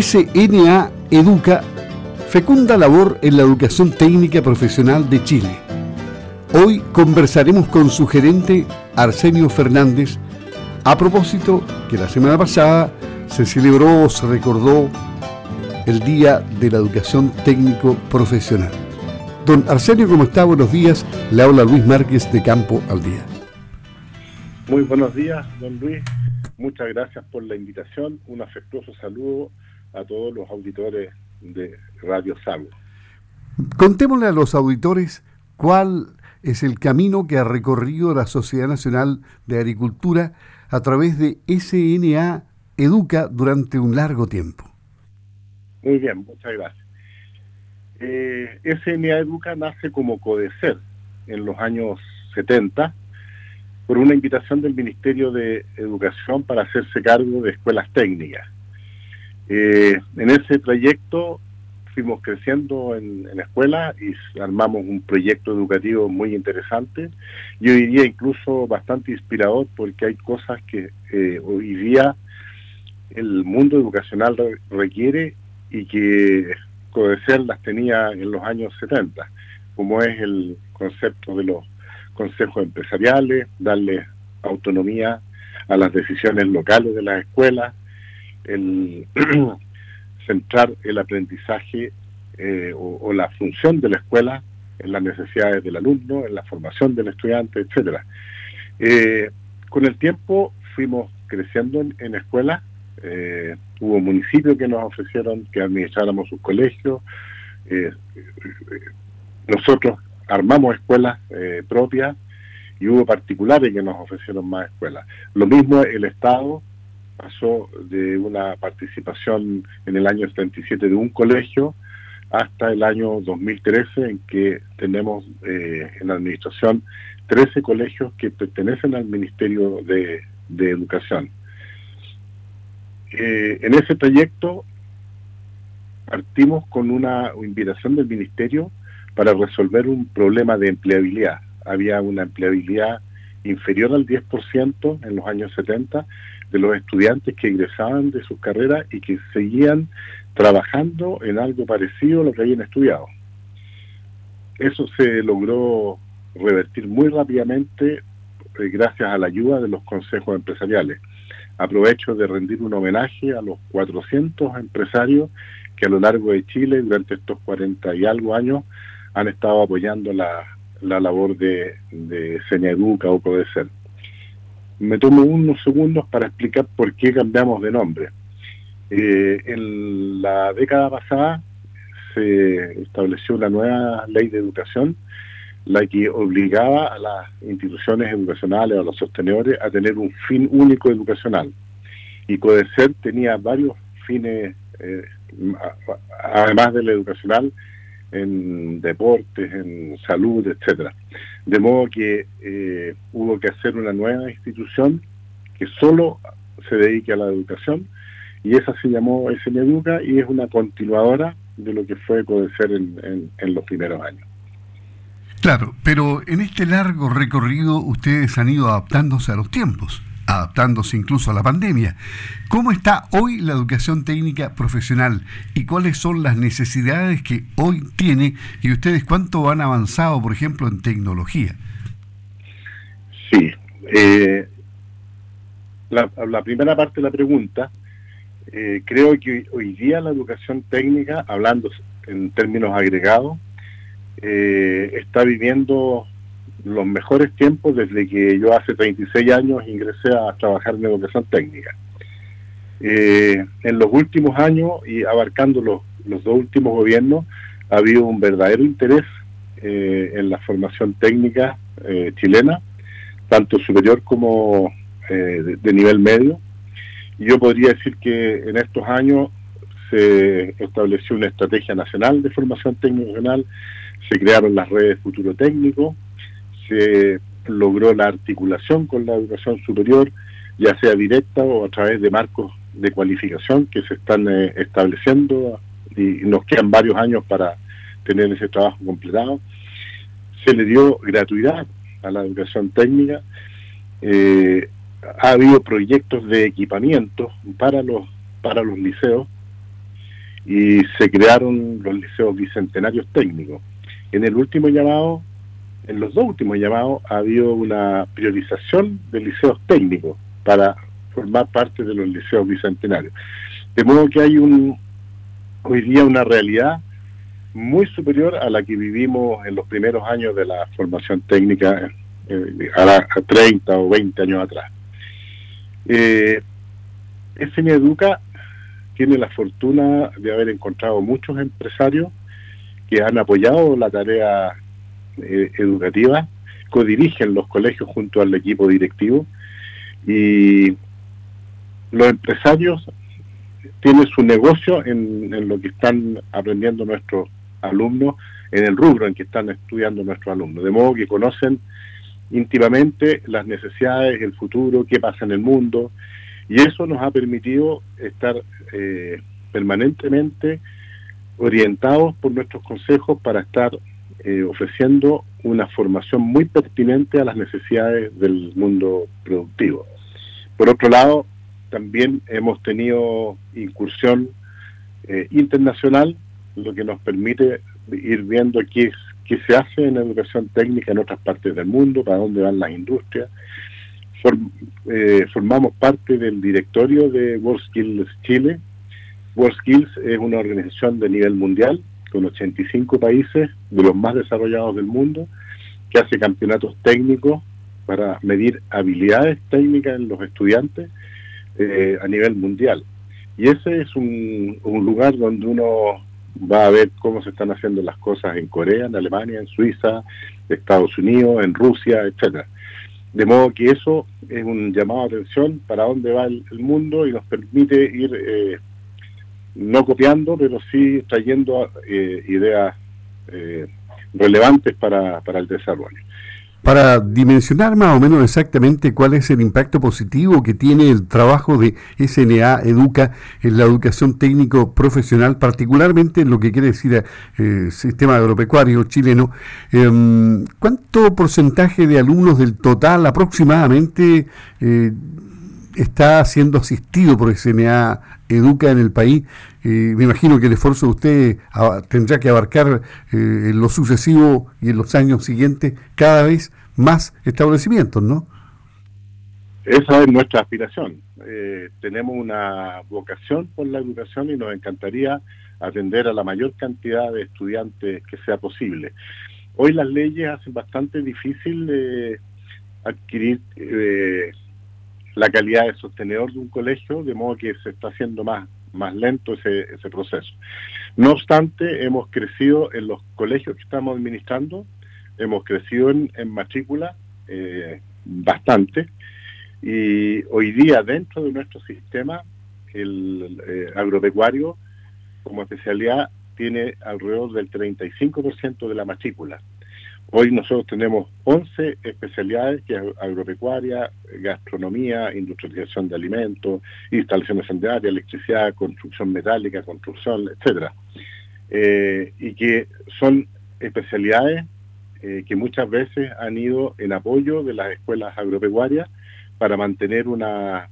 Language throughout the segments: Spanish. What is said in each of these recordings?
SNA Educa fecunda labor en la educación técnica profesional de Chile. Hoy conversaremos con su gerente Arsenio Fernández a propósito que la semana pasada se celebró o se recordó el Día de la Educación Técnico Profesional. Don Arsenio, ¿cómo está? Buenos días. Le habla Luis Márquez de Campo al Día. Muy buenos días, don Luis. Muchas gracias por la invitación. Un afectuoso saludo a todos los auditores de Radio Sago. Contémosle a los auditores cuál es el camino que ha recorrido la Sociedad Nacional de Agricultura a través de SNA Educa durante un largo tiempo. Muy bien, muchas gracias. Eh, SNA Educa nace como CODECER en los años 70 por una invitación del Ministerio de Educación para hacerse cargo de escuelas técnicas. Eh, en ese trayecto fuimos creciendo en, la escuela y armamos un proyecto educativo muy interesante. Yo diría incluso bastante inspirador porque hay cosas que eh, hoy día el mundo educacional requiere y que Codecer las tenía en los años 70, como es el concepto de los consejos empresariales, darle autonomía a las decisiones locales de las escuelas, el centrar el aprendizaje eh, o, la función de la escuela en las necesidades del alumno, en la formación del estudiante, etcétera. Eh, con el tiempo fuimos creciendo en, en escuelas, eh, hubo municipios que nos ofrecieron que administráramos sus colegios, nosotros armamos escuelas propias y hubo particulares que nos ofrecieron más escuelas. Lo mismo el Estado pasó de una participación en el año 77 de un colegio hasta el año 2013 en que tenemos eh, en la administración 13 colegios que pertenecen al Ministerio de, Educación. Eh, en ese trayecto partimos con una invitación del Ministerio para resolver un problema de empleabilidad. Había una empleabilidad inferior al 10% en los años 70 de los estudiantes que ingresaban de sus carreras y que seguían trabajando en algo parecido a lo que habían estudiado. Eso se logró revertir muy rápidamente eh, gracias a la ayuda de los consejos empresariales. Aprovecho de rendir un homenaje a los 400 empresarios que a lo largo de Chile durante estos 40 y algo años han estado apoyando la, labor de, de o Codecer me tomo unos segundos para explicar por qué cambiamos de nombre. Eh, en la década pasada se estableció una nueva ley de educación, la que obligaba a las instituciones educacionales, a los sostenedores, a tener un fin único educacional. Y CODECER tenía varios fines, eh, además del educacional, en deportes, en salud, etcétera. De modo que eh, hubo que hacer una nueva institución que solo se dedique a la educación y esa se llamó Educa y es una continuadora de lo que fue Codecer en, en los primeros años. Claro, pero en este largo recorrido ustedes han ido adaptándose a los tiempos adaptándose incluso a la pandemia. ¿Cómo está hoy la educación técnica profesional y cuáles son las necesidades que hoy tiene y ustedes cuánto han avanzado, por ejemplo, en tecnología? Sí, eh, la, primera parte de la pregunta, eh, creo que hoy día la educación técnica, hablando en términos agregados, eh, está viviendo los mejores tiempos desde que yo hace 36 años ingresé a trabajar en educación técnica. Eh, en los últimos años y abarcando los, los, dos últimos gobiernos, ha habido un verdadero interés eh, en la formación técnica eh, chilena, tanto superior como de, nivel medio. Y yo podría decir que en estos años se estableció una estrategia nacional de formación técnica se crearon las redes Futuro Técnico, se logró la articulación con la educación superior, ya sea directa o a través de marcos de cualificación que se están eh, estableciendo y nos quedan varios años para tener ese trabajo completado. Se le dio gratuidad a la educación técnica. Eh, ha habido proyectos de equipamiento para los para los liceos y se crearon los liceos bicentenarios técnicos. En el último llamado, en los dos últimos llamados, ha habido una priorización de liceos técnicos para formar parte de los liceos bicentenarios. De modo que hay un hoy día una realidad muy superior a la que vivimos en los primeros años de la formación técnica, eh, a, 30 o 20 años atrás. Eh, Educa tiene la fortuna de haber encontrado muchos empresarios que han apoyado la tarea eh, educativa, codirigen los colegios junto al equipo directivo y los empresarios tienen su negocio en, en lo que están aprendiendo nuestros alumnos, en el rubro en que están estudiando nuestros alumnos, de modo que conocen íntimamente las necesidades, el futuro, qué pasa en el mundo, y eso nos ha permitido estar eh, permanentemente orientados por nuestros consejos para estar eh, ofreciendo una formación muy pertinente a las necesidades del mundo productivo. Por otro lado, también hemos tenido incursión eh, internacional, lo que nos permite ir viendo qué, qué se hace en educación técnica en otras partes del mundo, para dónde van las industrias, eh, formamos parte del directorio de WorldSkills Chile. WorldSkills es una organización de nivel mundial con 85 países de los más desarrollados del mundo que hace campeonatos técnicos para medir habilidades técnicas en los estudiantes eh, a nivel mundial. Y ese es un, un lugar donde uno va a ver cómo se están haciendo las cosas en Corea, en Alemania, en Suiza, Estados Unidos, en Rusia, etcétera. De modo que eso es un llamado a atención para dónde va el, mundo y nos permite ir eh, no copiando, pero sí trayendo eh, ideas eh, relevantes para, para el desarrollo para dimensionar más o menos exactamente cuál es el impacto positivo que tiene el trabajo de SNA Educa en la educación técnico profesional, particularmente en lo que quiere decir el eh, sistema agropecuario chileno. Em, ¿Cuánto porcentaje de alumnos del total aproximadamente eh, está siendo asistido por SNA Educa en el país? Eh, me imagino que el esfuerzo de usted tendrá que abarcar eh, en lo sucesivo y en los años siguientes cada vez más establecimientos, ¿no? Esa es nuestra aspiración. Eh, tenemos una vocación por la educación y nos encantaría atender a la mayor cantidad de estudiantes que sea posible. Hoy las leyes hacen bastante difícil adquirir la calidad de sostenedor de un colegio, de modo que se está haciendo más más lento ese, ese proceso. No obstante, hemos crecido en los colegios que estamos administrando, hemos crecido en, matrícula eh, bastante y hoy día dentro de nuestro sistema el eh, agropecuario como especialidad tiene alrededor del 35% de la matrícula. Hoy nosotros tenemos 11 especialidades, que es agropecuaria, gastronomía, industrialización de alimentos, instalaciones sanitarias, electricidad, construcción metálica, construcción, etcétera, eh, y que son especialidades eh, que muchas veces han ido en apoyo de las escuelas agropecuarias para mantener una,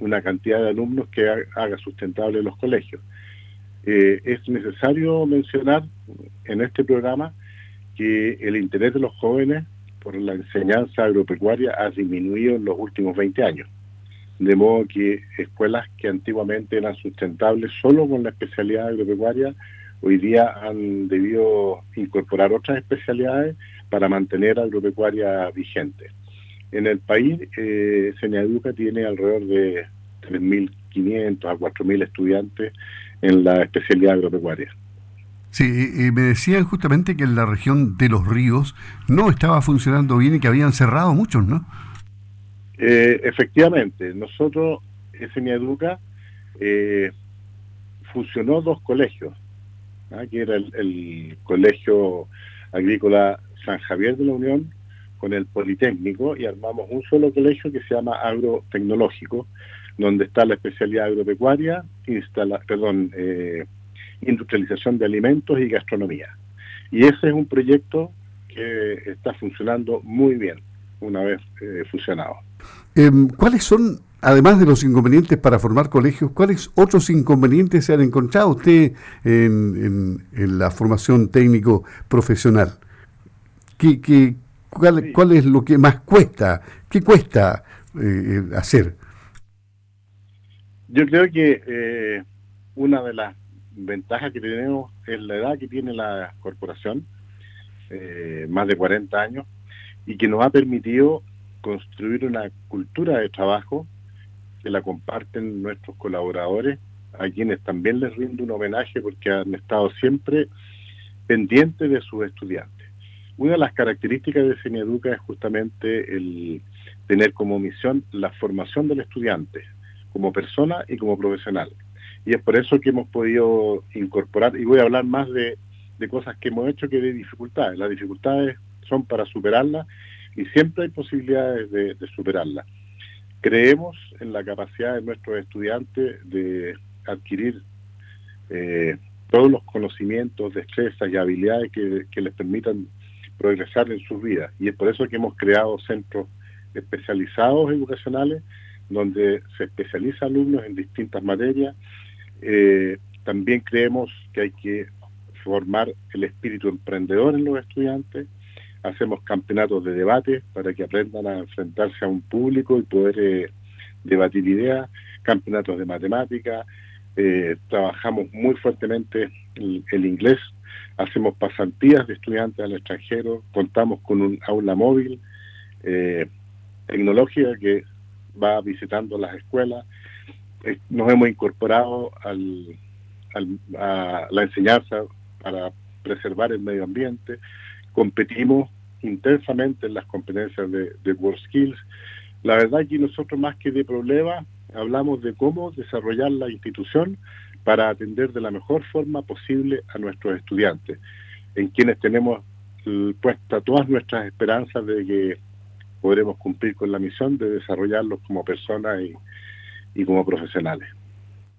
una cantidad de alumnos que haga sustentable los colegios. Eh, es necesario mencionar en este programa que el interés de los jóvenes por la enseñanza agropecuaria ha disminuido en los últimos 20 años. De modo que escuelas que antiguamente eran sustentables solo con la especialidad agropecuaria, hoy día han debido incorporar otras especialidades para mantener agropecuaria vigente. En el país, eh, Educa tiene alrededor de 3.500 a 4.000 estudiantes en la especialidad agropecuaria. Sí, me decían justamente que en la región de los ríos no estaba funcionando bien y que habían cerrado muchos, ¿no? Eh, efectivamente, nosotros, SNI Educa, eh, fusionó dos colegios, ¿ah? que era el, Colegio Agrícola San Javier de la Unión con el Politécnico y armamos un solo colegio que se llama Agrotecnológico, donde está la especialidad agropecuaria, instala, perdón, eh, industrialización de alimentos y gastronomía. Y ese es un proyecto que está funcionando muy bien una vez eh, fusionado. Em, ¿Cuáles son además de los inconvenientes para formar colegios, ¿cuáles otros inconvenientes se han encontrado usted en, la formación técnico profesional? ¿Qué, cuál, es lo que más cuesta? ¿Qué cuesta eh, hacer? Yo creo que eh, una de las ventajas que tenemos es la edad que tiene la corporación, eh, más de 40 años, y que nos ha permitido construir una cultura de trabajo que la comparten nuestros colaboradores, a quienes también les rindo un homenaje porque han estado siempre pendientes de sus estudiantes. Una de las características de Seneduca es justamente el tener como misión la formación del estudiante, como persona y como profesional. Y es por eso que hemos podido incorporar, y voy a hablar más de, cosas que hemos hecho que de dificultades. Las dificultades son para superarlas y siempre hay posibilidades de, de superarlas. Creemos en la capacidad de nuestros estudiantes de adquirir eh, todos los conocimientos, destrezas y habilidades que, que les permitan progresar en sus vidas. Y es por eso que hemos creado centros especializados educacionales donde se especializa alumnos en distintas materias. Eh, también creemos que hay que formar el espíritu emprendedor en los estudiantes. Hacemos campeonatos de debate para que aprendan a enfrentarse a un público y poder eh, debatir ideas, campeonatos de matemática, eh, trabajamos muy fuertemente el, inglés, hacemos pasantías de estudiantes al extranjero, contamos con un aula móvil eh, tecnológica que va visitando las escuelas, nos hemos incorporado al, a la enseñanza para preservar el medio ambiente, competimos intensamente en las competencias de, de WorldSkills. La verdad que nosotros más que de problemas hablamos de cómo desarrollar la institución para atender de la mejor forma posible a nuestros estudiantes, en quienes tenemos puesta todas nuestras esperanzas de que podremos cumplir con la misión de desarrollarlos como personas y como profesionales.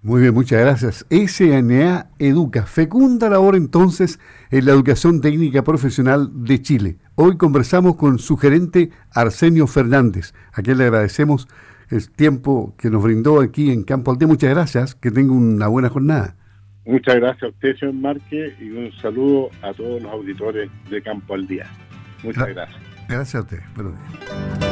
Muy bien, muchas gracias. SNA Educa, fecunda labor entonces en la educación técnica profesional de Chile. Hoy conversamos con su gerente Arsenio Fernández, a quien le agradecemos el tiempo que nos brindó aquí en Campo Alté. Muchas gracias, que tenga una buena jornada. Muchas gracias a usted, señor Marque, y un saludo a todos los auditores de Campo al Día. Muchas gracias. Gracias a usted. Buenos días.